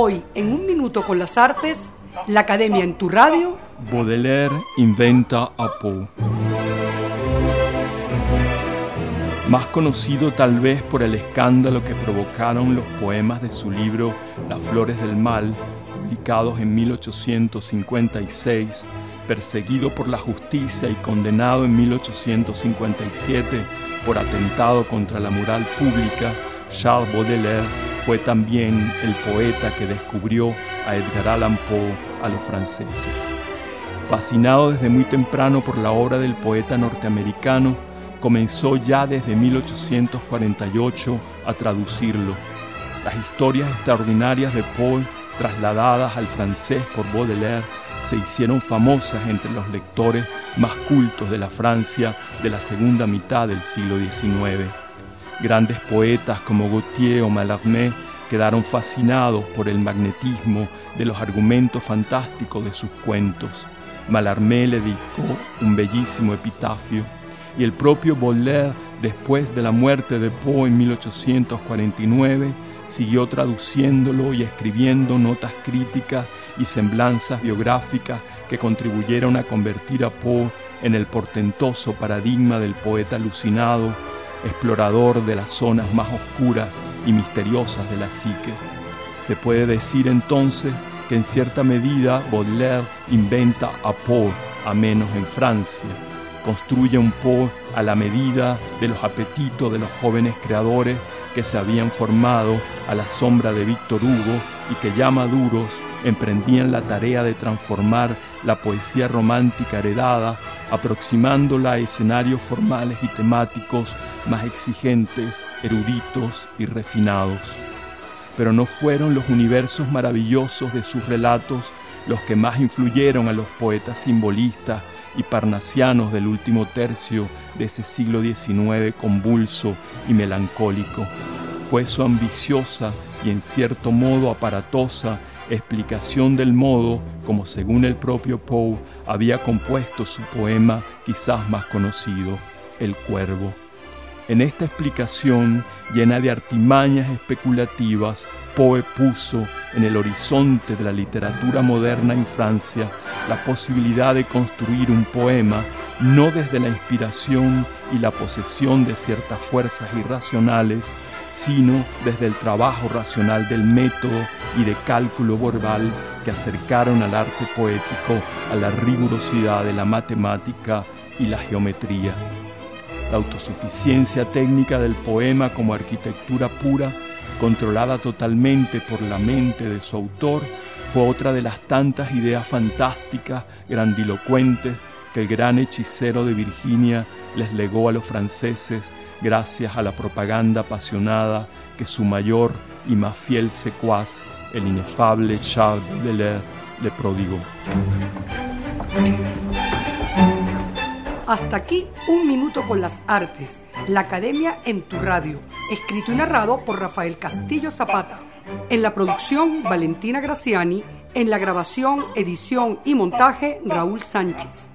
Hoy, en un minuto con las artes, la Academia en tu radio. Baudelaire inventa a Poe. Más conocido tal vez por el escándalo que provocaron los poemas de su libro Las Flores del Mal, publicados en 1856, perseguido por la justicia y condenado en 1857 por atentado contra la moral pública, Charles Baudelaire fue también el poeta que descubrió a Edgar Allan Poe a los franceses. Fascinado desde muy temprano por la obra del poeta norteamericano, comenzó ya desde 1848 a traducirlo. Las historias extraordinarias de Poe, trasladadas al francés por Baudelaire, se hicieron famosas entre los lectores más cultos de la Francia de la segunda mitad del siglo XIX. Grandes poetas como Gautier o Mallarmé quedaron fascinados por el magnetismo de los argumentos fantásticos de sus cuentos. Mallarmé le dedicó un bellísimo epitafio y el propio Baudelaire, después de la muerte de Poe en 1849, siguió traduciéndolo y escribiendo notas críticas y semblanzas biográficas que contribuyeron a convertir a Poe en el portentoso paradigma del poeta alucinado, explorador de las zonas más oscuras y misteriosas de la psique. Se puede decir entonces que en cierta medida Baudelaire inventa a Poe, a menos en Francia construye un Poe a la medida de los apetitos de los jóvenes creadores que se habían formado a la sombra de Víctor Hugo y que ya maduros emprendían la tarea de transformar la poesía romántica heredada, aproximándola a escenarios formales y temáticos más exigentes, eruditos y refinados. Pero no fueron los universos maravillosos de sus relatos los que más influyeron a los poetas simbolistas y parnasianos del último tercio de ese siglo XIX convulso y melancólico. Fue su ambiciosa y en cierto modo aparatosa explicación del modo como según el propio Poe había compuesto su poema quizás más conocido, El Cuervo. En esta explicación, llena de artimañas especulativas, Poe puso en el horizonte de la literatura moderna en Francia la posibilidad de construir un poema no desde la inspiración y la posesión de ciertas fuerzas irracionales, sino desde el trabajo racional del método y de cálculo verbal que acercaron al arte poético a la rigurosidad de la matemática y la geometría. La autosuficiencia técnica del poema como arquitectura pura, controlada totalmente por la mente de su autor, fue otra de las tantas ideas fantásticas, grandilocuentes, que el gran hechicero de Virginia les legó a los franceses gracias a la propaganda apasionada que su mayor y más fiel secuaz, el inefable Charles Baudelaire, le prodigó. Hasta aquí un minuto con las artes, la Academia en tu radio, escrito y narrado por Rafael Castillo Zapata. En la producción, Valentina Graciani. En la grabación, edición y montaje, Raúl Sánchez.